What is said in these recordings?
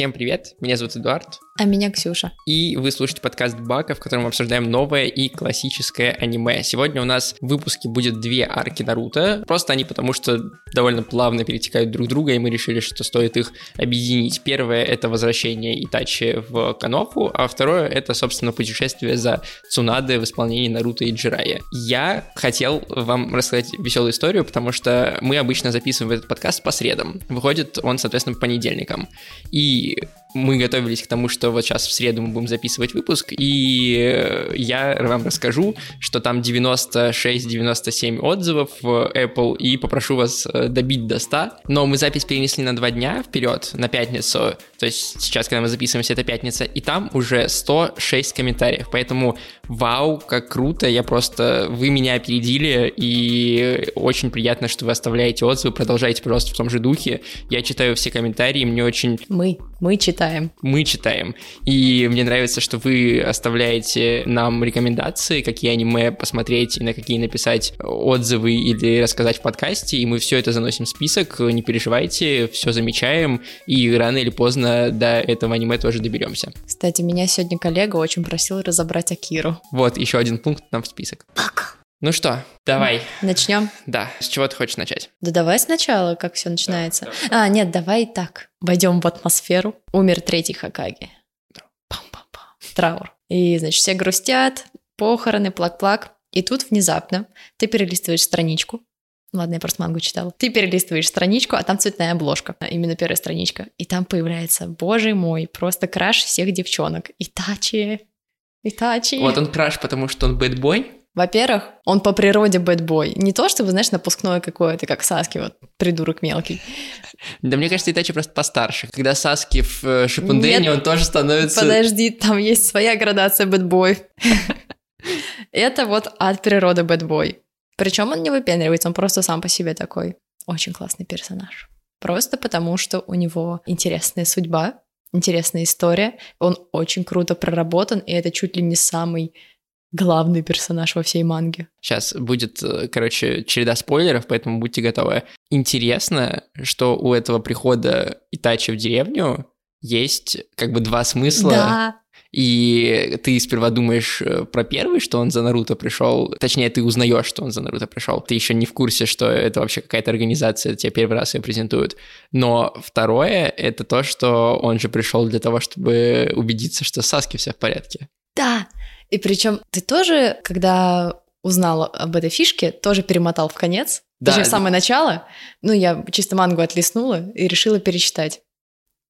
Всем привет, меня зовут Эдуард. А меня Ксюша. И вы слушаете подкаст Бака, в котором мы обсуждаем новое и классическое аниме. Сегодня у нас в выпуске будет две арки Наруто. Просто они потому что довольно плавно перетекают друг друга, и мы решили, что стоит их объединить. Первое — это возвращение Итачи в Каноху, а второе — это, собственно, путешествие за Цунады в исполнении Наруто и Джирая. Я хотел вам рассказать веселую историю, потому что мы обычно записываем этот подкаст по средам. Выходит он, соответственно, по понедельникам. И мы готовились к тому, что вот сейчас в среду мы будем записывать выпуск, и я вам расскажу, что там 96-97 отзывов в Apple, и попрошу вас э, добить до 100. Но мы запись перенесли на два дня вперед, на пятницу, то есть сейчас, когда мы записываемся, это пятница, и там уже 106 комментариев, поэтому вау, как круто, я просто, вы меня опередили, и очень приятно, что вы оставляете отзывы, продолжайте просто в том же духе, я читаю все комментарии, мне очень... Мы, мы читаем читаем. Мы читаем. И мне нравится, что вы оставляете нам рекомендации, какие аниме посмотреть, и на какие написать отзывы или рассказать в подкасте, и мы все это заносим в список, не переживайте, все замечаем, и рано или поздно до этого аниме тоже доберемся. Кстати, меня сегодня коллега очень просил разобрать Акиру. Вот, еще один пункт нам в список. Пока. Ну что, давай. Начнем? Да. С чего ты хочешь начать? Да давай сначала, как все начинается. Да, да. А, нет, давай так. Войдем в атмосферу. Умер третий Хакаги. Да. Пам-пам-пам. Траур. И, значит, все грустят, похороны, плак-плак. И тут внезапно ты перелистываешь страничку. Ладно, я просто мангу читала. Ты перелистываешь страничку, а там цветная обложка, именно первая страничка. И там появляется, боже мой, просто краш всех девчонок. Итачи, Итачи. Вот он краш, потому что он бэтбой, во-первых, он по природе бэтбой. Не то, чтобы, знаешь, напускное какое-то, как Саски, вот, придурок мелкий. Да мне кажется, Итачи просто постарше. Когда Саски в э, Шипундене, он тоже становится... Подожди, там есть своя градация бэтбой. Это вот от природы бэтбой. Причем он не выпендривается, он просто сам по себе такой. Очень классный персонаж. Просто потому, что у него интересная судьба, интересная история, он очень круто проработан, и это чуть ли не самый главный персонаж во всей манге. Сейчас будет, э, короче, череда спойлеров, поэтому будьте готовы. Интересно, что у этого прихода Итачи в деревню есть как бы два смысла. Да. И ты сперва думаешь э, про первый, что он за Наруто пришел, точнее, ты узнаешь, что он за Наруто пришел. Ты еще не в курсе, что это вообще какая-то организация, тебе первый раз ее презентуют. Но второе — это то, что он же пришел для того, чтобы убедиться, что Саски все в порядке. Да, и причем ты тоже, когда узнала об этой фишке, тоже перемотал в конец, да. даже в самое начало. Ну, я чисто мангу отлеснула и решила перечитать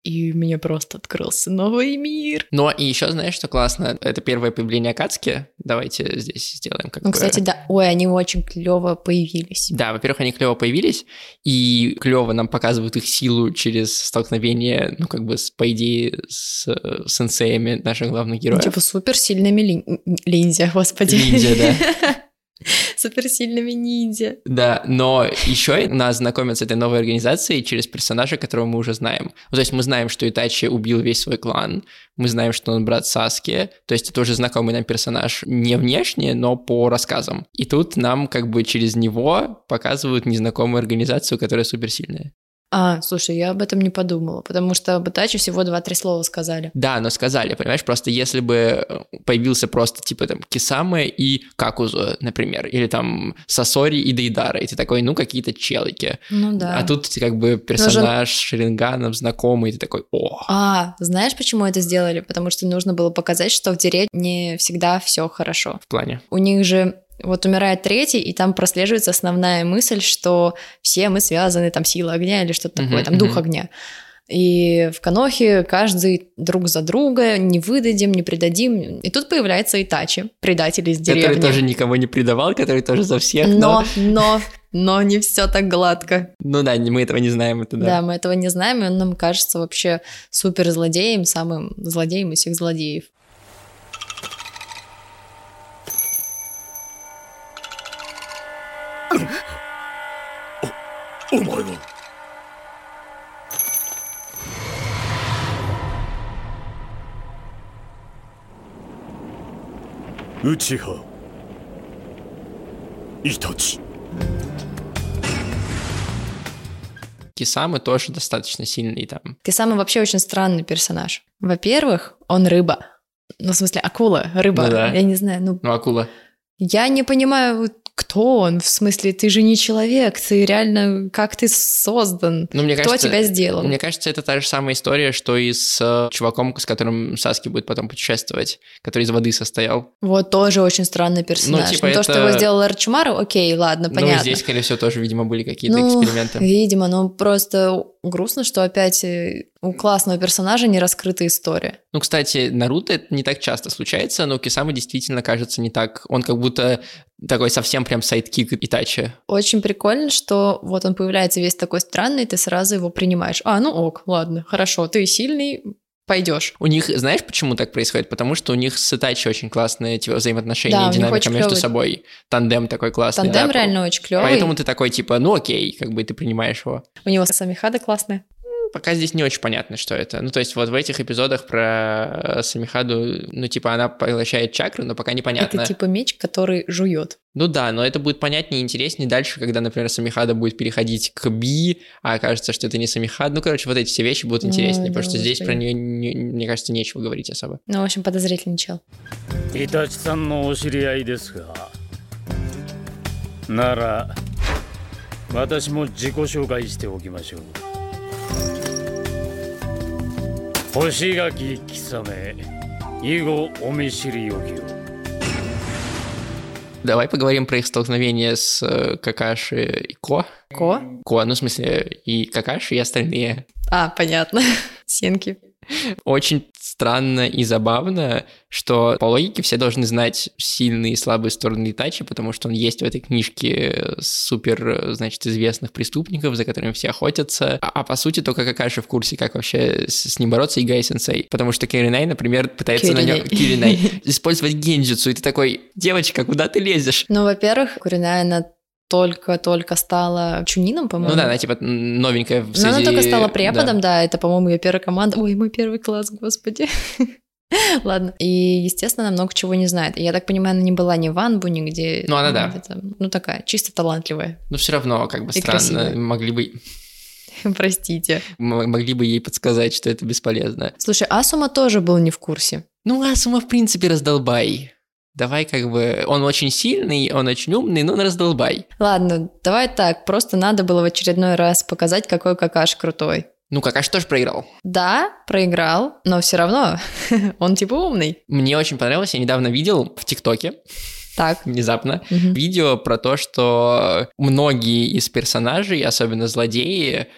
и мне просто открылся новый мир. Но и еще знаешь, что классно? Это первое появление Акацки. Давайте здесь сделаем как Ну, кстати, да. Ой, они очень клево появились. Да, во-первых, они клево появились, и клево нам показывают их силу через столкновение, ну, как бы, с, по идее, с сенсеями наших главных героев. Ну, типа суперсильными лин... линдзя, господи. Линдзя, да. суперсильными ниндзя. Да, но еще нас знакомят с этой новой организацией через персонажа, которого мы уже знаем. Ну, то есть мы знаем, что Итачи убил весь свой клан, мы знаем, что он брат Саски, то есть это уже знакомый нам персонаж не внешне, но по рассказам. И тут нам как бы через него показывают незнакомую организацию, которая суперсильная. А, слушай, я об этом не подумала, потому что об Итачи всего два-три слова сказали. Да, но сказали, понимаешь, просто если бы э, появился просто типа там Кисамы и Какузу, например, или там Сасори и Дейдара, и ты такой, ну, какие-то челики. Ну да. А тут как бы персонаж Нужен... Шеринганом знакомый, и ты такой, о. А, знаешь, почему это сделали? Потому что нужно было показать, что в деревне всегда все хорошо. В плане? У них же вот умирает третий, и там прослеживается основная мысль, что все мы связаны, там, сила огня или что-то такое, там, дух огня. И в Канохе каждый друг за друга, не выдадим, не предадим. И тут появляется Итачи, предатель из деревни. Который тоже никого не предавал, который тоже за всех. Но, но, но не все так гладко. Ну да, мы этого не знаем, это да. Да, мы этого не знаем, и он нам кажется вообще супер злодеем, самым злодеем из всех злодеев. Умру. Учиха. Итачи. Кисамы тоже достаточно сильный там. Кисамы вообще очень странный персонаж. Во-первых, он рыба. Ну, в смысле, акула, рыба. Ну, да. Я не знаю, ну... Ну, акула. Я не понимаю кто он? В смысле, ты же не человек, ты реально, как ты создан? Ну, мне Кто кажется, тебя сделал? Мне кажется, это та же самая история, что и с э, чуваком, с которым Саски будет потом путешествовать, который из воды состоял. Вот тоже очень странный персонаж. Ну, типа, Ну, то, что это- его сделал Арчумару, окей, ладно, понятно. Ну, здесь, скорее всего, тоже, видимо, были какие-то Ну, эксперименты. Видимо, но просто грустно, что опять э, у классного персонажа не раскрыта история. Ну, кстати, Наруто это не так часто случается, но Кисаме действительно кажется не так. Он как будто такой совсем прям sidekick Итачи. Очень прикольно, что вот он появляется весь такой странный, ты сразу его принимаешь. А, ну ok, ладно, хорошо, ты сильный, пойдешь. У них, знаешь, почему так происходит? Потому что у них с Итачи очень классные типа, взаимоотношения Да, и динамика между клёвый. собой. Тандем такой классный. Тандем да. реально очень клевый. Поэтому ты такой, типа, ну окей, как бы ты принимаешь его. У него самихада классная Пока здесь не очень понятно, что это. Ну, то есть вот в этих эпизодах про э, Самихаду, ну, типа, она поглощает чакру, но пока непонятно. Это типа меч, который жует. Ну да, но это будет понятнее и интереснее дальше, когда, например, Самихада будет переходить к Би, а окажется, что это не Самихад. Ну, короче, вот эти все вещи будут Ой, интереснее, потому да, что здесь про господи. нее, мне кажется, нечего говорить особо. Ну, в общем, подозрительный чел. イタチさんのお知り合いですがなら私も自己紹介しておきましょう 星垣貴め以後お見知りおきを Давай поговорим про их столкновение с э, Какаши и Ко. Ко? Ко, ну, в смысле, и Какаши, и остальные. А, понятно. Сенки. Очень странно и забавно, что по логике все должны знать сильные и слабые стороны Итачи, потому что он есть в этой книжке супер, значит, известных преступников, за которыми все охотятся. А, а по сути только Какаши в курсе, как вообще с, с ним бороться, и Гай Сенсей. Потому что Киринай, например, пытается на нем... Киринай. Киринай. Использовать генджитсу, и ты такой, девочка, куда ты лезешь? Ну, во-первых, Куриная, она только-только стала чунином, по-моему. Ну да, она типа новенькая в Но она только стала да. преподом, да. это, по-моему, ее первая команда. Ой, мой первый класс, господи. Ладно. И, естественно, она много чего не знает. И Я так понимаю, она не была ни в Анбу, нигде. Ну, она да. Это, ну, такая, чисто талантливая. Но все равно, как бы И странно, красивая. могли бы, Простите. м- могли бы ей подсказать, что это бесполезно. Слушай, Асума тоже был не в курсе. Ну, Асума, в принципе, раздолбай. Давай как бы... Он очень сильный, он очень умный, но он раздолбай. Ладно, давай так. Просто надо было в очередной раз показать, какой какаш крутой. Ну, Какаш тоже проиграл. Да, проиграл, но все равно он типа умный. Мне очень понравилось, я недавно видел в ТикТоке, Так. внезапно, Мгм. видео про то, что многие из персонажей, особенно злодеи,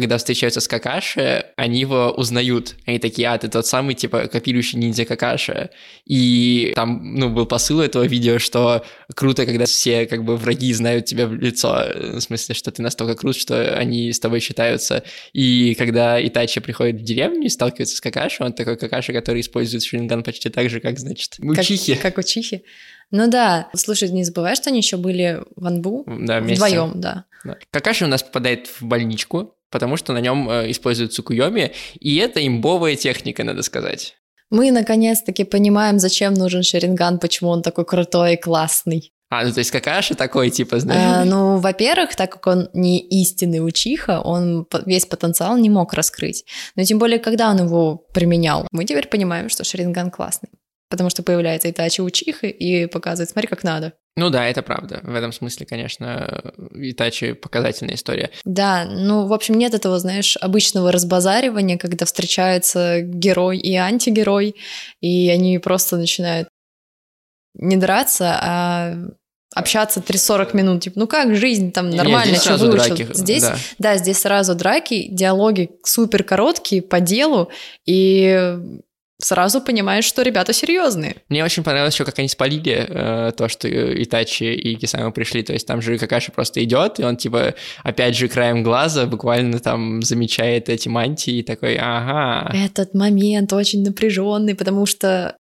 когда встречаются с Какаши, они его узнают. Они такие, а, ты тот самый, типа, копирующий ниндзя Какаши. И там, ну, был посыл этого видео, что круто, когда все, как бы, враги знают тебя в лицо. В смысле, что ты настолько крут, что они с тобой считаются. И когда Итачи приходит в деревню и сталкивается с Какаши, он такой Какаши, который использует Шринган почти так же, как, значит, Как, Учихи. как учихи. Ну да, слушай, не забывай, что они еще были в Анбу. Да, вместе. Вдвоем, да. Да. Какаши у нас попадает в больничку, потому что на нем э, используют цукуйоми, и это имбовая техника, надо сказать. Мы наконец-таки понимаем, зачем нужен Шеринган, почему он такой крутой и классный. А, ну то есть Какаши такой, типа, А, знаешь... ну, во-первых, так как он не истинный учиха, он весь потенциал не мог раскрыть. Но тем более, когда он его применял, мы теперь понимаем, что Шеринган классный. Потому что появляется Итачи учиха и показывает, смотри, как надо. Ну да, это правда. В этом смысле, конечно, Итачи показательная история. Да, ну, в общем, нет этого, знаешь, обычного разбазаривания, когда встречаются герой и антигерой, и они просто начинают не драться, а общаться 3-40 минут. Типа, ну как жизнь там Нет, нормально, здесь что вышло? драки, Здесь, да. да, здесь сразу драки, диалоги супер короткие по делу, и сразу понимаешь, что ребята серьезные. Мне очень понравилось еще, как они спалили э, то, что Итачи и Кисама пришли. То есть там же Какаши просто идет, и он, типа, опять же, краем глаза буквально там замечает эти мантии и такой, ага. Этот момент очень напряженный, потому что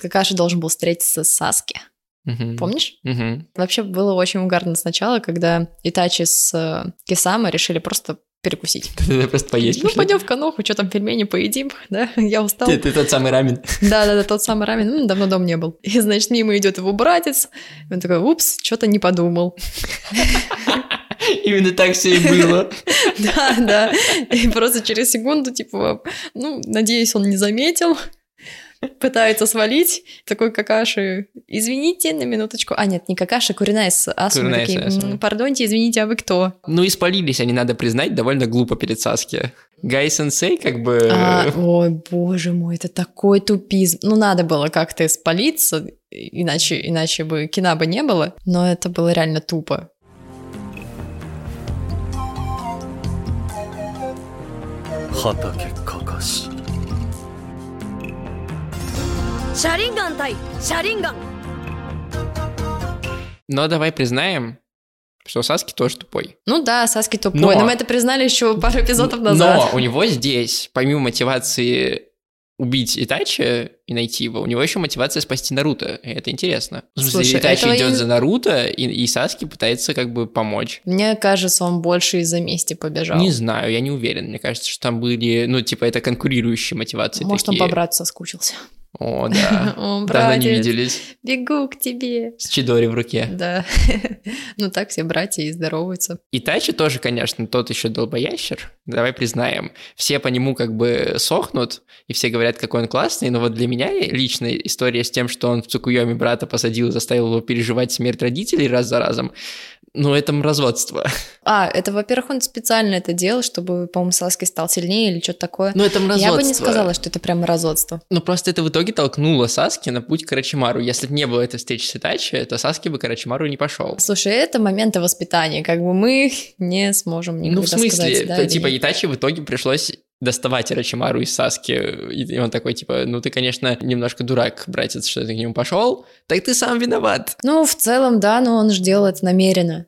Какаши должен был встретиться с Саски. Мгм. Помнишь? Мгм. Вообще было очень угарно сначала, когда Итачи с э, Кисама решили просто перекусить. Ты просто поесть Ну, пойдем в каноху, что там, пельмени поедим, да? Я устал. Ты, ты тот самый рамен. Да-да-да, тот самый рамен, М, давно дом не был. И, значит, мимо идет его братец, он такой, упс, что-то не подумал. Именно так все и было. Да, да. И просто через секунду, типа, ну, надеюсь, он не заметил. Пытается свалить. Такой какаши. Извините, на минуточку. А, нет, не какаши, куриная с. Куриная Такие, с Асумой. «М, Пардоньте, извините, а вы кто? Ну и спалились они, надо признать, довольно глупо перед Саски. Гай Сенсей как бы... А, ой, боже мой, это такой тупизм. Ну, надо было как-то спалиться, иначе, иначе бы кино бы не было. Но это было реально тупо. 畑かかし車輪ガン対車輪ガン Но давай признаем, что Саски тоже тупой. Ну да, Саски тупой, Но- но, мы это признали еще пару эпизодов назад. Но у него здесь, помимо мотивации убить Итачи и найти его, у него еще мотивация спасти Наруто. И это интересно. В смысле, Слушай, Итачи этого я идет не- за Наруто, и, и Саски пытается как бы помочь. Мне кажется, он больше из-за мести побежал. Не знаю, я не уверен. Мне кажется, что там были, ну, типа, это конкурирующие мотивации Может, он такие. по брату соскучился. О, да. О, Давно не виделись. бегу к тебе. С Чидори в руке. Да. Ну так все братья и здороваются. Итачи тоже, конечно, тот еще долбоящер. Давай признаем. Все по нему как бы сохнут, и все говорят, какой он классный, но вот для меня личная история с тем, что он в Цукуйоме брата посадил и заставил его переживать смерть родителей раз за разом, ну, это мразотство. А, это, во-первых, он специально это делал, чтобы, по-моему, Саски стал сильнее или что-то такое. Ну, это мразотство. Я бы не сказала, что это прям мразотство. Но просто это в итоге толкнуло Саски на путь к Карачимару. Если бы не было этой встречи с Итачи, то Саски бы Карачимару не пошел. Слушай, это моменты воспитания, как бы мы не сможем никогда Ну, в смысле, сказать, да типа. Итачи в итоге пришлось доставать Ирачимару из Саски, и он такой, типа, ну ты, конечно, немножко дурак, братец, что ты к нему пошел, так ты сам виноват. Ну, в целом, да, но он же делал это намеренно.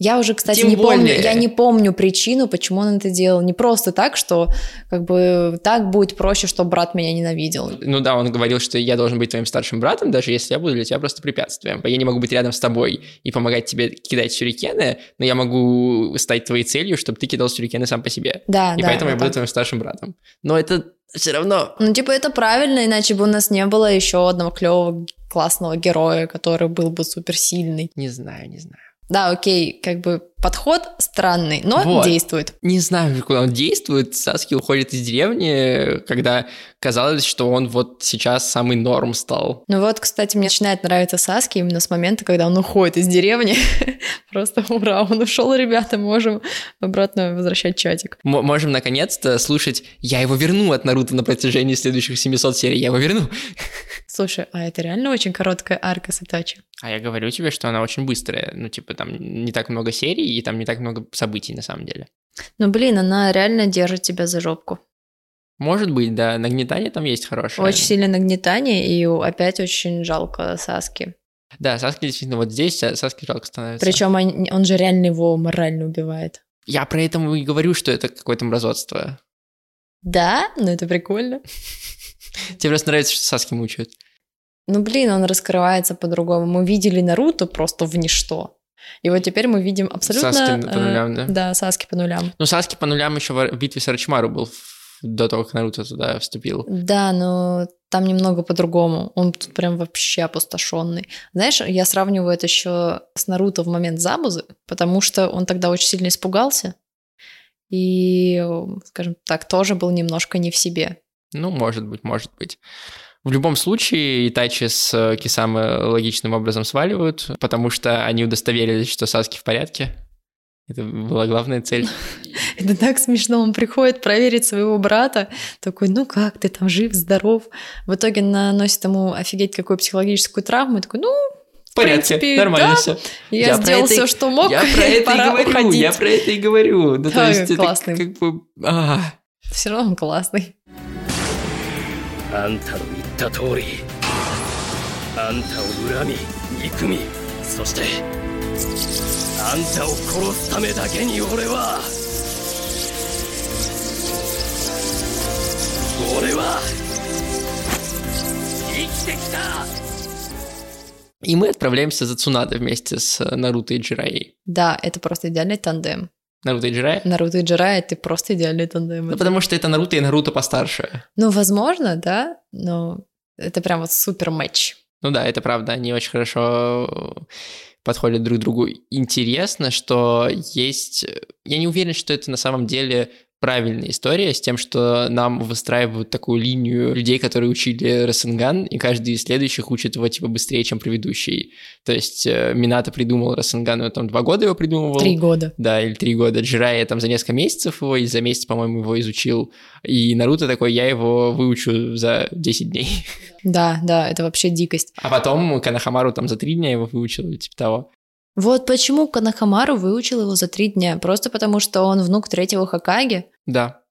Я уже, кстати, Тем не помню, более. я не помню причину, почему он это делал. Не просто так, что как бы так будет проще, чтобы брат меня ненавидел. Ну да, он говорил, что я должен быть твоим старшим братом, даже если я буду для тебя просто препятствием. Я не могу быть рядом с тобой и помогать тебе кидать сюрикены, но я могу стать твоей целью, чтобы ты кидал сюрикены сам по себе. Да, и да. поэтому я буду так. твоим старшим братом. Но это все равно... Ну, типа, это правильно, иначе бы у нас не было еще одного клевого классного героя, который был бы суперсильный. Не знаю, не знаю. Да, окей, как бы подход странный, но Вот. действует. Не знаю, куда он действует. Саски уходит из деревни, когда казалось, что он вот сейчас самый норм стал. Ну вот, кстати, мне начинает нравиться Саски именно с момента, когда он уходит из деревни. Просто ура, он ушел, ребята, можем обратно возвращать чатик. М- можем наконец-то слушать «Я его верну» от Наруто на протяжении следующих 700 серий. Я его верну. Слушай, а это реально очень короткая арка с Итачи? А я говорю тебе, что она очень быстрая. Ну, типа, там не так много серий, и там не так много событий на самом деле. Ну, блин, она реально держит тебя за жопку. Может быть, да, нагнетание там есть хорошее. Очень сильное нагнетание, и опять очень жалко Саски. Да, Саски действительно вот здесь, Саски жалко становится. Причем он, он же реально его морально убивает. Я про это и говорю, что это какое-то мразотство. Да, ну это прикольно. Тебе просто нравится, что Саски мучают. Ну, блин, он раскрывается по-другому. Мы видели Наруто просто в ничто. И вот теперь мы видим абсолютно... Саски по э, нулям, да? Да, Саски по нулям. Ну, Саски по нулям еще в битве с Арачимару был до того, как Наруто туда вступил. Да, но там немного по-другому. Он тут прям вообще опустошенный. Знаешь, я сравниваю это еще с Наруто в момент Забузы, потому что он тогда очень сильно испугался. И, скажем так, тоже был немножко не в себе. Ну, может быть, может быть. В любом случае, Итачи с э, Кисамы логичным образом сваливают, потому что они удостоверились, что Саски в порядке. Это была главная цель. Это так смешно. Он приходит проверить своего брата, такой, ну как ты там, жив, здоров. В итоге наносит ему офигеть какую психологическую травму. И такой, ну, В порядке, принципе, нормально да. все. я, Я про сделал это и- все, что мог, Я про это и пора говорю, уходить. я про это и говорю. Ну, то Да, есть это классный. как бы... а. Все равно он классный. あんたの言 った通りあんたを恨み憎みそしてあんたを殺すためだけに俺は俺は生きてきた И мы отправляемся за Цунадо вместе с э, Наруто и Джираей. Да, это просто идеальный тандем. Наруто и Джирая? Наруто и Джирай, это просто идеальный тандем. Ну, потому что это Наруто и Наруто постарше. Ну, возможно, да, но это прям вот супер матч. Ну да, это правда, они очень хорошо подходят друг другу. Интересно, что есть... Я не уверен, что это на самом деле правильная история с тем, что нам выстраивают такую линию людей, которые учили Расенган, и каждый из следующих учит его типа быстрее, чем предыдущий. То есть э, Минато придумал Расенган, он там два года его придумывал. Три года. Да, или три года. Джирая там за несколько месяцев его, и за месяц, по-моему, его изучил. И Наруто такой, я его выучу за 10 дней. Да, да, это вообще дикость. А потом Канахамару там за три дня его выучил, типа того. Вот почему Канахамару выучил его за три дня. Просто потому, что он внук третьего Хакаги. Да.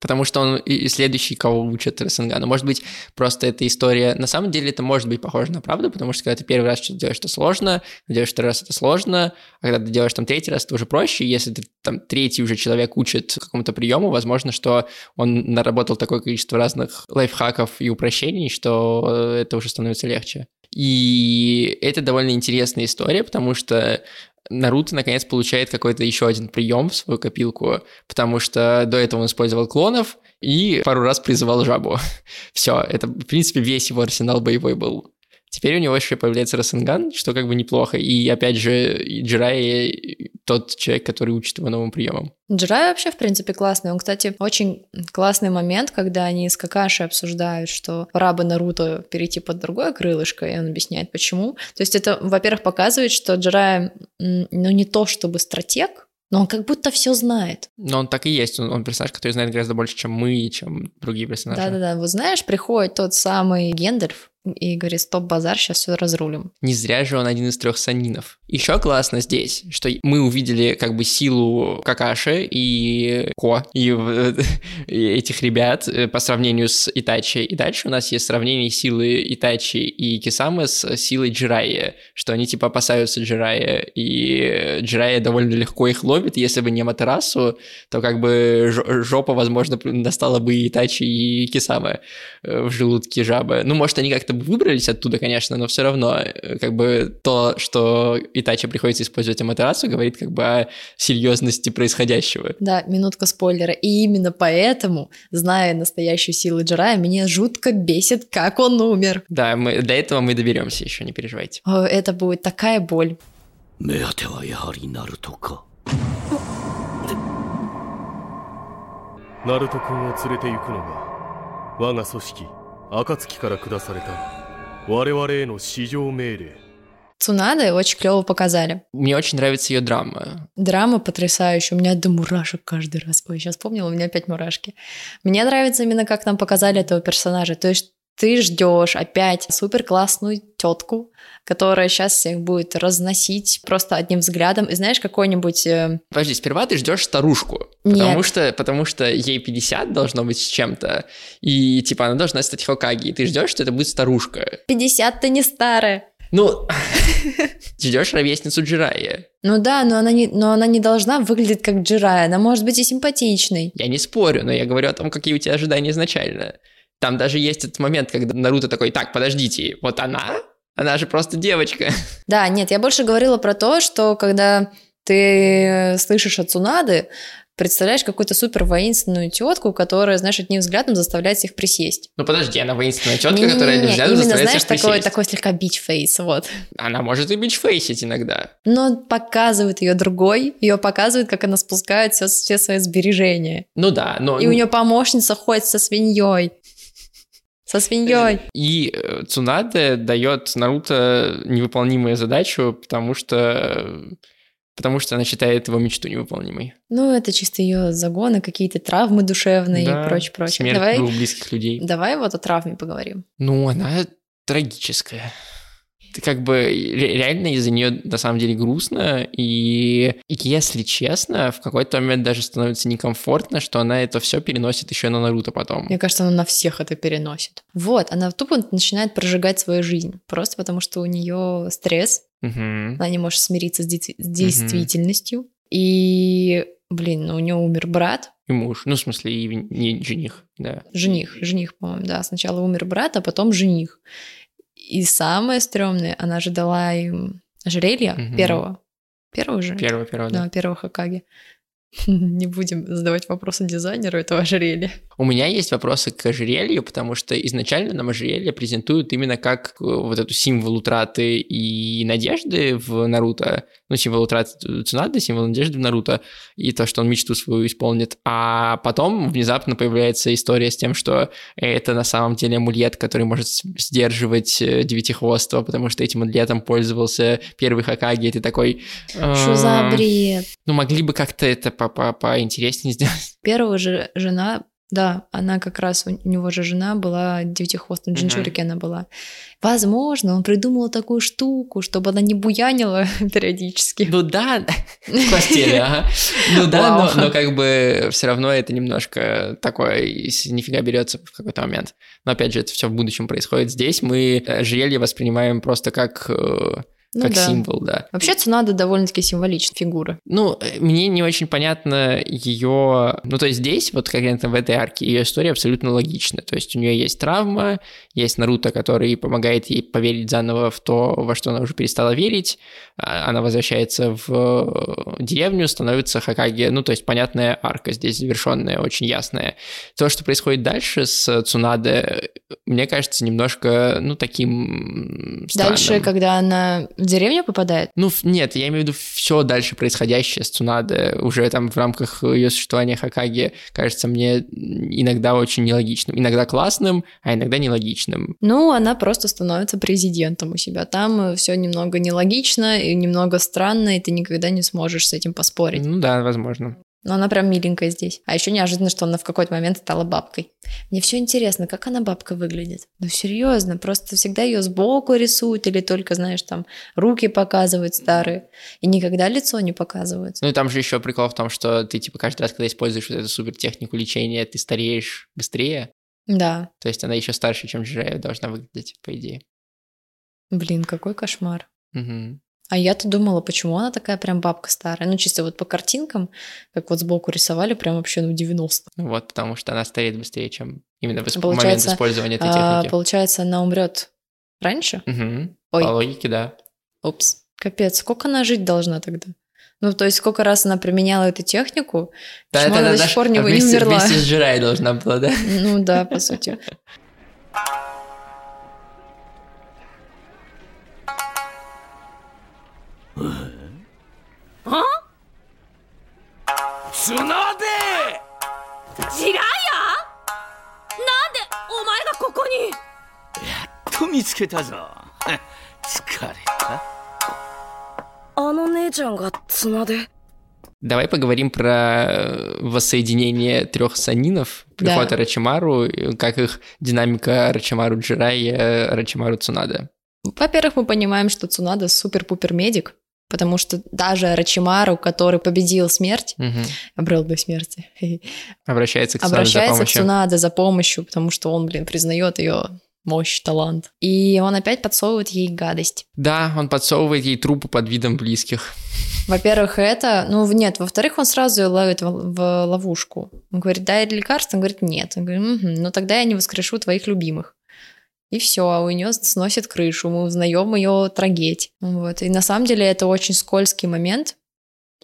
Потому что он и следующий, кого учат Расенгану. Может быть, просто эта история... На самом деле это может быть похоже на правду, потому что когда ты первый раз что-то делаешь, это сложно, делаешь второй раз, это сложно, а когда ты делаешь там третий раз, это уже проще. Если ты там третий уже человек учит какому-то приему, возможно, что он наработал такое количество разных лайфхаков и упрощений, что э, это уже становится легче. И это довольно интересная история, потому что Наруто наконец получает какой-то еще один прием в свою копилку, потому что до этого он использовал клонов и пару раз призывал жабу. Все, это, в принципе, весь его арсенал боевой был. Теперь у него еще появляется Расенган, что как бы неплохо. И опять же, Джирай тот человек, который учит его новым приемам. Джирай вообще, в принципе, классный. Он, кстати, очень классный момент, когда они с Какаши обсуждают, что пора бы Наруто перейти под другое крылышко, и он объясняет, почему. То есть это, во-первых, показывает, что Джирай, ну, не то чтобы стратег, но он как будто все знает. Но он так и есть. Он, он персонаж, который знает гораздо больше, чем мы, чем другие персонажи. Да-да-да. Вот знаешь, приходит тот самый Гендальф и говорит, стоп, базар, сейчас все разрулим. Не зря же он один из трех санинов. Еще классно здесь, что мы увидели как бы силу Какаши и Ко, и, и этих ребят э, по сравнению с Итачи. И дальше у нас есть сравнение силы Итачи и Кисамы с силой Джирайи, что они типа опасаются Джирайи, и Джирайя довольно легко их ловит. Если бы не Матерасу, то как бы жо- жопа, возможно, достала бы и Итачи, и Кисамы э, в желудке жабы. Ну, может, они как-то бы выбрались оттуда, конечно, но все равно, э, как бы то, что Итачи приходится использовать Аматерасу, говорит как бы о серьезности происходящего. Да, минутка спойлера. И именно поэтому, зная настоящую силу Джирая, меня жутко бесит, как он умер. Да, мы, до этого мы доберемся еще, не переживайте. О, Это будет такая боль. 目当てはやはりナルトかナルト君を連れて行くのが我が組織 暁から下された我々への至上命令 Цунада очень клево показали. Мне очень нравится ее драма. Драма потрясающая. У меня до мурашек каждый раз. Ой, сейчас вспомнила, у меня опять мурашки. Мне нравится именно, как нам показали этого персонажа. То есть ты ждешь опять супер классную тетку, которая сейчас всех будет разносить просто одним взглядом. И знаешь, какой-нибудь... э, Подожди, сперва ты ждешь старушку, Нет. потому что, потому что ей 50 должно быть с чем-то, и типа она должна стать Хокаги, и ты ждешь, что это будет старушка. 50 ты не старая. Ну, ждешь ровесницу Джирайя. Ну да, но она, не, но она не должна выглядеть как Джирая. Она может быть и симпатичной. Я не спорю, но я говорю о том, какие у тебя ожидания изначально. Там даже есть этот момент, когда Наруто такой, так, подождите, вот она? Она же просто девочка. Да, нет, я больше говорила про то, что когда ты слышишь от Цунады, представляешь какую-то супер воинственную тетку, которая, знаешь, одним взглядом заставляет всех присесть. Ну подожди, она воинственная тетка, Не-не-не, которая нельзя Именно, заставляет знаешь, всех такой, присесть. такой слегка бич-фейс, вот. Она может и бичфейсить иногда. Но показывает ее другой, ее показывает, как она спускает все, все свои сбережения. Ну да, но... И у нее помощница ходит со свиньей. Со свиньей. И э, Цунаде дает Наруто невыполнимую задачу, потому что... Потому что она считает его мечту невыполнимой. Ну, это чисто ее загоны, какие-то травмы душевные Да, и прочее, прочее. Смерть Давай, двух близких людей. давай вот о травме поговорим. Ну, она трагическая. Как бы ре- реально из-за нее на самом деле грустно, и, если честно, в какой-то момент даже становится некомфортно, что она это все переносит еще на Наруто потом. Мне кажется, она на всех это переносит. Вот, она тупо начинает прожигать свою жизнь, просто потому что у нее стресс, Мгм. она не может смириться с, дейти- с действительностью. И, блин, ну, у нее умер брат, И муж. Ну, в смысле, и не жених, да. жених, жених, по-моему, да. Сначала умер брат, а потом жених. И самое стрёмное, она же дала им ожерелье Мгм. первого. Первого же? Первого, первого, да. Да, первого Хакаги. Не будем задавать вопросы дизайнеру этого ожерелья. У меня есть вопросы к ожерелью, потому что изначально нам ожерелье презентуют именно как э, вот эту символ утраты и надежды в Наруто, ну, символ утраты Цунады, символ надежды в Наруто, и то, что он мечту свою исполнит. А потом внезапно появляется история с тем, что это на самом деле амулет, который может сдерживать э, девятихвостого, потому что этим амулетом пользовался первый Хакаги, и ты такой... Что за «А, бред? Ну, могли бы как-то это по- по- поинтереснее сделать. Первого же жена, да, она как раз, у него же жена была девятихвостом, Мгм. Джинчурики она была. Возможно, он придумал такую штуку, чтобы она не буянила периодически. Ну да, в постели, ага. Ну да, но, но как бы все равно это немножко такое нифига берется в какой-то момент. Но опять же, это все в будущем происходит. Здесь мы ожерелье воспринимаем просто как, э, Ну как да. символ, да. Вообще Цунада довольно-таки символичная фигура. Ну, э, мне не очень понятно ее... Ну, то есть здесь, вот конкретно в этой арке, ее история абсолютно логична. То есть у нее есть травма, есть Наруто, который помогает ей поверить заново в то, во что она уже перестала верить. А, Она возвращается в э, деревню, становится Хакаги. Ну, то есть понятная арка здесь завершенная, очень ясная. То, что происходит дальше с Цунаде, э, мне кажется, немножко, ну, таким странным. Дальше, когда она в деревню попадает, Ну, нет, я имею в виду все дальше происходящее с Цунаде, уже там в рамках ее существования Хакаги, кажется мне иногда очень нелогичным. Иногда классным, а иногда нелогичным. ну, она просто становится президентом у себя. Там все немного нелогично и немного странно, и ты никогда не сможешь с этим поспорить. Ну да, возможно. Но она прям миленькая здесь. А еще неожиданно, что она в какой-то момент стала бабкой. Мне все интересно, как она бабка выглядит. Ну серьезно, просто всегда ее сбоку рисуют или только, знаешь, там руки показывают старые. И никогда лицо не показывают. Ну и там же еще прикол в том, что ты типа каждый раз, когда используешь вот эту супер технику лечения, ты стареешь быстрее. Да, То есть она еще старше, чем Джирая должна выглядеть, по идее. блин, какой кошмар. Мгм. А я-то думала, почему она такая прям бабка старая. Ну, чисто вот по картинкам, как вот сбоку рисовали, прям вообще ну 90. Ну Вот, потому что она стареет быстрее, чем именно в исп- момент использования этой А, техники. получается, она умрет раньше? Мгм. Ой. По логике, да. Упс. Капец, сколько она жить должна тогда? Ну, то есть, сколько раз она применяла эту технику, почему она это до сих пор не, а не вместе, умерла? Вместе с Джирай должна была, да? Ну да, по сути. つなでジライアなんでお前がここにと見つけたぞ疲れたあの姉ちゃんが綱で Давай поговорим про э, воссоединение трех санинов, приход Да. Рачимару, как их динамика Рачимару Джирай, э, Рачимару Цунада. Во-первых, мы понимаем, что Цунада супер-пупер медик, потому что даже Рачимару, который победил смерть, Мгм. обрел бы смерти, Обращается к Цунаде за обращается к помощью. Цунада за помощью, потому что он, блин, признает ее мощь, талант. И он опять подсовывает ей гадость. Да, он подсовывает ей трупы под видом близких. Во-первых, это... Ну, нет. Во-вторых, он сразу ее ловит в, в ловушку. Он говорит, дай лекарство? Он говорит, нет. Он говорит, «Мгм, ну тогда я не воскрешу твоих любимых. И все, а у нее сносит крышу, мы узнаем ее трагедь. Вот. И на самом деле это очень скользкий момент,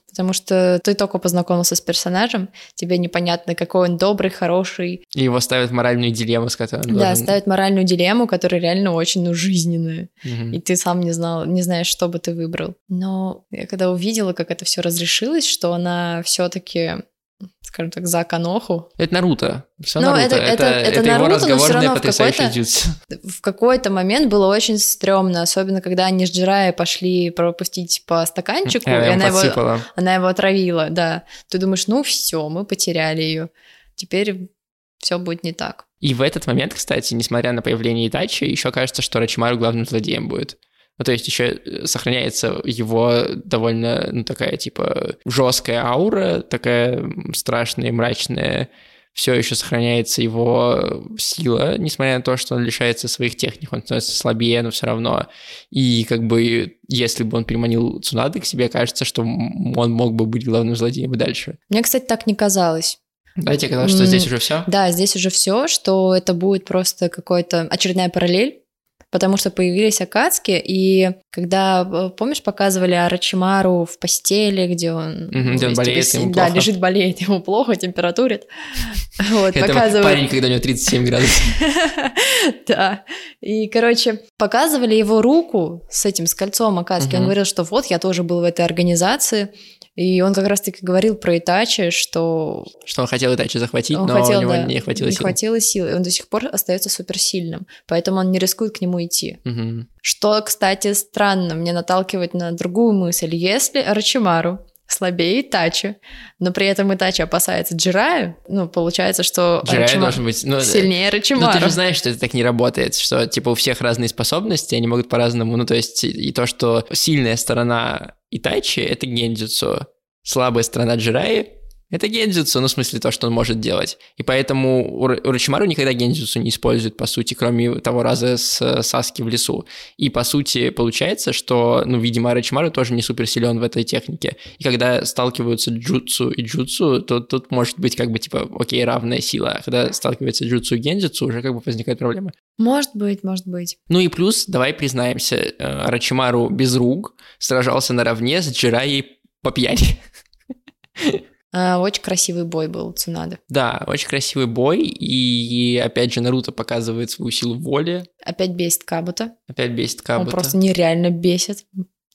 потому что ты только познакомился с персонажем, тебе непонятно, какой он добрый, хороший. И его ставят моральную дилемму, с которой он Да, должен- ставит моральную дилемму, которая реально очень ну, жизненная. Мгм. И ты сам не знал, не знаешь, что бы ты выбрал. Но я когда увидела, как это все разрешилось, что она все-таки, скажем так, за Каноху, Это Наруто. Всё Ну, Наруто. это- это- это его Наруто, но всё разговорный равно в какой-то- в какой-то момент было очень стрёмно, особенно когда они с Джирая пошли пропустить по стаканчику, и Она его, она его отравила, да. Ты думаешь, ну все, мы потеряли ее. Теперь все будет не так. И в этот момент, кстати, несмотря на появление Итачи, еще кажется, что Рачимару главным злодеем будет. Ну, то есть еще сохраняется его довольно, ну, такая, типа, жесткая аура, такая страшная, мрачная. Все еще сохраняется его сила, несмотря на то, что он лишается своих техник, он становится слабее, но все равно. И как бы, если бы он переманил Цунады к себе, кажется, что он мог бы быть главным злодеем и дальше. Мне, кстати, так не казалось. Да, тебе казалось, что здесь уже все? Да, здесь уже все, что это будет просто какой-то очередная параллель, потому что появились Акацки, и когда, э, помнишь, показывали Арачимару в постели, где он... Мгм, где он есть болеет, такой ему Да, плохо. лежит, болеет, ему плохо, температурит. Вот, Это парень, когда у него 37 градусов. Да. И, короче, показывали его руку с этим, с кольцом Акацки. Он говорил, что вот, я тоже был в этой организации. И он как раз-таки говорил про Итачи, что Что он хотел Итачи захватить, он но хотел, у него да, не хватило не сил. хватило сил. И он до сих пор остается суперсильным. Поэтому он не рискует к нему идти. Мгм. Что, кстати, странно, мне наталкивает на другую мысль. Если Рачимару слабее Итачи, но при этом Итачи опасается Джираю, ну, получается, что Джирай должен быть... ну, сильнее Ну, Рачимару. ты же знаешь, что это так не работает, что, типа, у всех разные способности, они могут по-разному, ну, то есть, и и то, что сильная сторона Итачи — это гендзюцу, слабая сторона Джираи — это гендзюцу, ну, в смысле, то, что он может делать. И поэтому Ур- Урочимару никогда гендзюцу не использует, по сути, кроме того раза с Саски в лесу. И, по сути, получается, что, ну, видимо, Урочимару тоже не супер силен в этой технике. И когда сталкиваются джутсу и джутсу, то тут может быть как бы, типа, окей, равная сила. А когда сталкивается джутсу и гендзюцу, уже как бы возникают проблемы. Может быть, может быть. Ну и плюс, давай признаемся, э, Арачимару без рук сражался наравне с Джираей по пьяни. А, очень красивый бой был у Цунады. Да, очень красивый бой, и опять же Наруто показывает свою силу воли, Опять бесит Кабута. опять бесит Он Кабута. просто нереально бесит.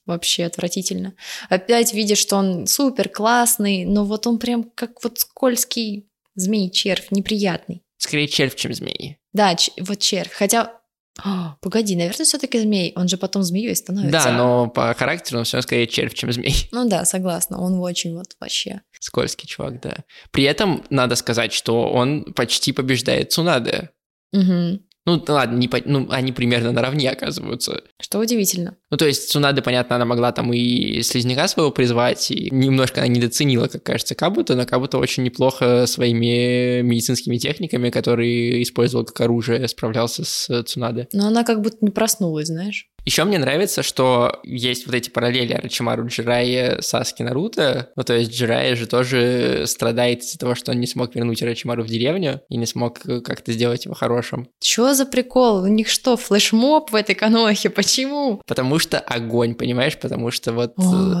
Вообще отвратительно. Опять видишь, что он супер классный, но вот он прям как вот скользкий змей-червь, неприятный. Скорее червь, чем змеи. Да, ч- вот червь. Хотя, А, погоди, наверное, все-таки змей. Он же потом змеей становится. Да, но по характеру он все равно скорее червь, чем змей. Ну да, согласна. Он очень вот вообще. Скользкий чувак, да. При этом надо сказать, что он почти побеждает Цунаде. Мгм. Ну, ладно, не ну, они примерно наравне оказываются. Что удивительно. Ну, то есть Цунада, понятно, она могла там и слизняка своего призвать, и немножко она недооценила, как кажется, Кабута, но Кабута очень неплохо своими медицинскими техниками, которые использовал как оружие, справлялся с Цунадой. Но она как будто не проснулась, знаешь. Еще мне нравится, что есть вот эти параллели Арачимару Джирайя, Саски, Наруто. Ну, то есть Джирайя же тоже страдает из-за того, что он не смог вернуть Арачимару в деревню и не смог э, как-то сделать его хорошим. Чё за прикол? У них что, флешмоб в этой канохе? Почему? Потому что огонь, понимаешь? Потому что вот э,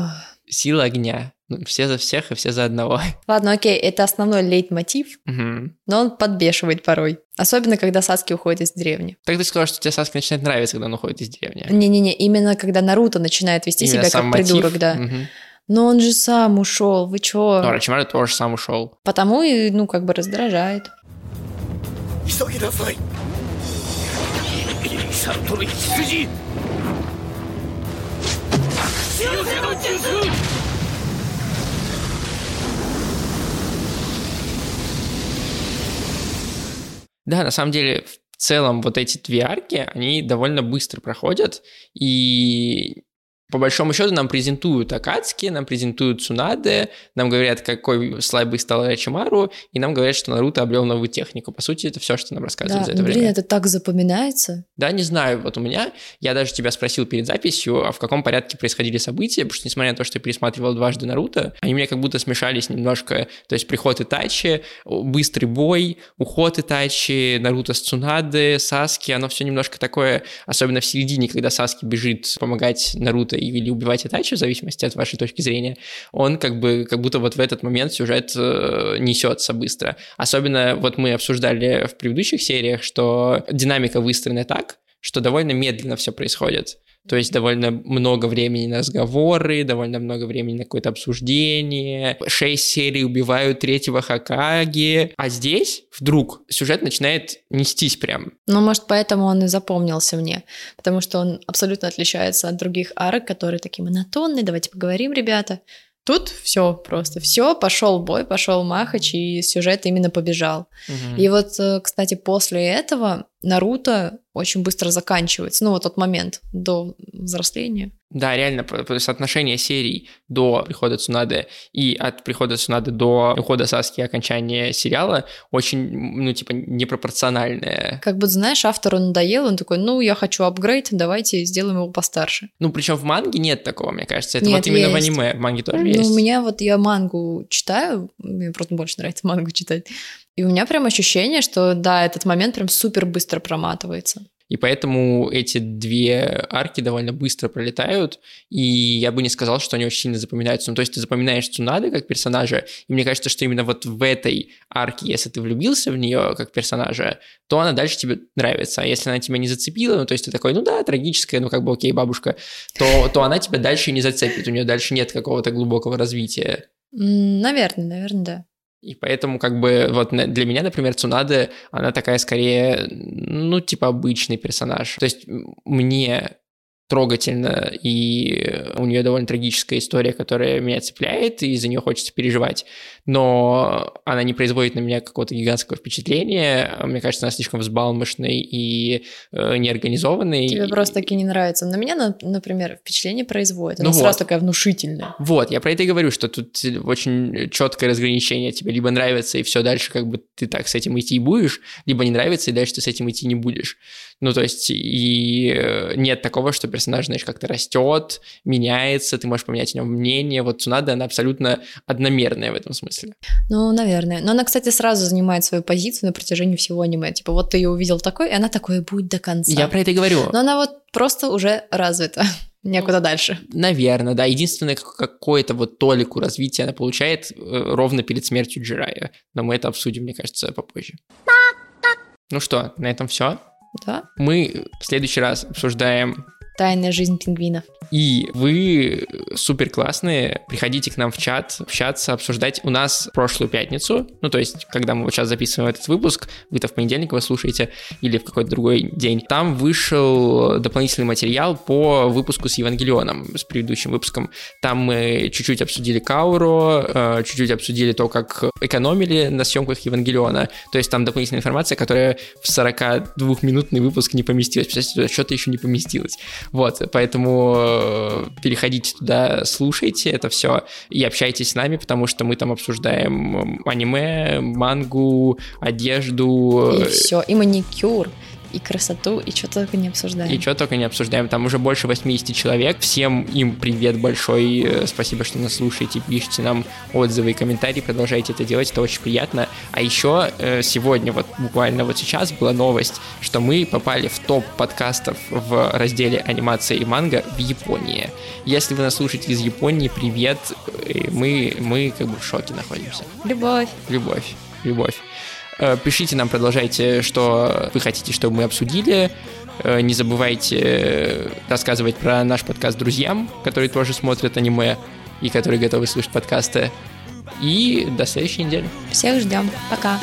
сила огня. Ну, все за всех и все за одного. Ладно, окей, это основной лейтмотив, Мгм. но он подбешивает порой. Особенно, когда Саски уходит из деревни. Так ты сказал, что тебе Саски начинает нравиться, когда он уходит из деревни. Не-не-не, именно когда Наруто начинает вести Именно себя как мотив. придурок, да. Мгм. Но он же сам ушел, вы чё? Ну, Арачимару тоже сам ушел. Потому и, ну, как бы раздражает. 急 Да, на самом деле, в целом вот эти две арки, они довольно быстро проходят, и по большому счету нам презентуют Акацки, нам презентуют Цунаде, нам говорят, какой слабый стал Рачимару, и нам говорят, что Наруто обрел новую технику. По сути, это все, что нам рассказывают Да, за это блин, время. это так запоминается. Да, не знаю, вот у меня, я даже тебя спросил перед записью, а в каком порядке происходили события, потому что, несмотря на то, что я пересматривал дважды Наруто, они мне как будто смешались немножко, то есть приход Итачи, быстрый бой, уход Итачи, Наруто с Цунаде, Саски, оно все немножко такое, особенно в середине, когда Саски бежит помогать Наруто или убивать Итачи, в зависимости от вашей точки зрения, он как бы, как будто вот в этот момент сюжет э, несется быстро. Особенно вот мы обсуждали в предыдущих сериях, что динамика выстроена так, что довольно медленно все происходит. То есть довольно много времени на разговоры, довольно много времени на какое-то обсуждение. Шесть серий убивают третьего Хакаги. А здесь вдруг сюжет начинает нестись прям. Ну, может, поэтому он и запомнился мне. Потому что он абсолютно отличается от других арок, которые такие монотонные. Давайте поговорим, ребята. Тут все просто. Все, пошел бой, пошел Махач, и сюжет именно побежал. И вот, э, кстати, после этого Наруто очень быстро заканчивается. Ну, вот тот момент до взросления. Да, реально, соотношение серий до прихода Цунады и от прихода Цунады до ухода Саски и окончания сериала очень, ну, типа, непропорциональное. Как будто, знаешь, автору надоело, он такой, ну, я хочу апгрейд, давайте сделаем его постарше. Ну, причем в манге нет такого, мне кажется. Это Нет, вот именно в есть. аниме. В манге тоже Ну, есть. у меня вот я мангу читаю, мне просто больше нравится мангу читать. И у меня прям ощущение, что да, этот момент прям супер быстро проматывается. И поэтому эти две арки довольно быстро пролетают, и я бы не сказал, что они очень сильно запоминаются. Ну, то есть ты запоминаешь Цунады как персонажа, и мне кажется, что именно вот в этой арке, если ты влюбился в нее как персонажа, то она дальше тебе нравится. А если она тебя не зацепила, ну, то есть ты такой, ну да, трагическая, ну как бы окей, бабушка, то, то она тебя дальше не зацепит, у нее дальше нет какого-то глубокого развития. Наверное, наверное, да. И поэтому, как бы, вот для меня, например, Цунада, она такая скорее, ну, типа обычный персонаж. То есть мне трогательно, и у нее довольно трагическая история, которая меня цепляет, и за нее хочется переживать. Но она не производит на меня какого-то гигантского впечатления. Мне кажется, она слишком взбалмошной и э, неорганизованной. Тебе просто таки не нравится. На меня, например, впечатление производит. Она ну сразу вот. такая внушительная. Вот, я про это и говорю, что тут очень четкое разграничение. Тебе либо нравится, и все дальше как бы ты так с этим идти будешь, либо не нравится, и дальше ты с этим идти не будешь. Ну, то есть, и э, нет такого, что персонаж, знаешь, как-то растет, меняется, ты можешь поменять о нем мнение. Вот Цунада, она абсолютно одномерная в этом смысле. Ну, наверное. Но она, кстати, сразу занимает свою позицию на протяжении всего аниме. Типа, вот ты ее увидел такой, и она такой будет до конца. Я про это и говорю. Но она вот просто уже развита. Некуда дальше. Наверное, да. Единственное, какое-то вот толику развития она получает э, ровно перед смертью Джирая. Но мы это обсудим, мне кажется, попозже. Ну что, на этом все. Да. Мы в следующий раз обсуждаем Тайная жизнь пингвинов. И вы супер классные. Приходите к нам в чат, общаться, обсуждать. У нас прошлую пятницу, ну то есть, когда мы вот сейчас записываем этот выпуск, вы-то в понедельник его слушаете или в какой-то другой день, там вышел дополнительный материал по выпуску с Евангелионом, с предыдущим выпуском. Там мы чуть-чуть обсудили Кауро, э, чуть-чуть обсудили то, как экономили на съемках Евангелиона. То есть там дополнительная информация, которая в 42-минутный выпуск не поместилась. Представляете, что-то еще не поместилось. Вот, поэтому э, переходите туда, слушайте это все и общайтесь с нами, потому что мы там обсуждаем аниме, мангу, одежду. И все, и маникюр и красоту, и что только не обсуждаем. И что только не обсуждаем. Там уже больше 80 человек. Всем им привет большой. Э, спасибо, что нас слушаете, пишите нам отзывы и комментарии. Продолжайте это делать, это очень приятно. А еще э, сегодня, вот буквально вот сейчас была новость, что мы попали в топ подкастов в разделе анимация и манга в Японии. Если вы нас слушаете из Японии, привет. Э, мы, мы как бы в шоке находимся. Любовь. Любовь. Любовь. Э, пишите нам, продолжайте, что вы хотите, чтобы мы обсудили. Э, не забывайте рассказывать про наш подкаст друзьям, которые тоже смотрят аниме и которые готовы слушать подкасты. И до следующей недели. Всех ждем. Пока.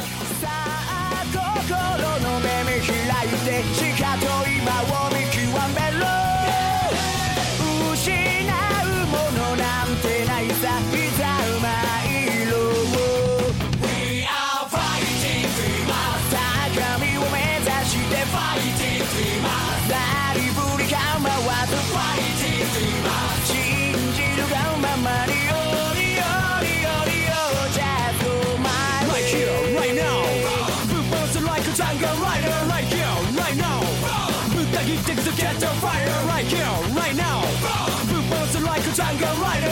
tango rider.